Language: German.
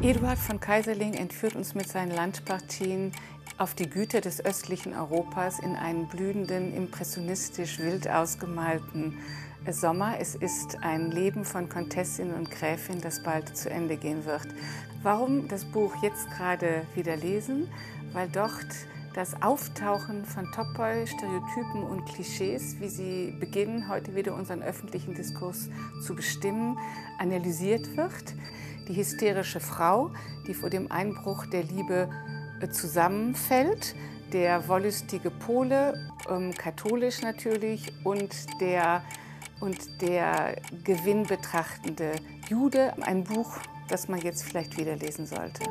Eduard von Kaiserling entführt uns mit seinen Landpartien auf die Güter des östlichen Europas in einen blühenden, impressionistisch wild ausgemalten Sommer. Es ist ein Leben von Komtessin und Gräfin, das bald zu Ende gehen wird. Warum das Buch jetzt gerade wieder lesen? Weil dort das Auftauchen von Topoi, Stereotypen und Klischees, wie sie beginnen, heute wieder unseren öffentlichen Diskurs zu bestimmen, analysiert wird. Die hysterische Frau, die vor dem Einbruch der Liebe äh, zusammenfällt, der wollüstige Pole, ähm, katholisch natürlich, und der, und der gewinnbetrachtende Jude. Ein Buch, das man jetzt vielleicht wieder lesen sollte.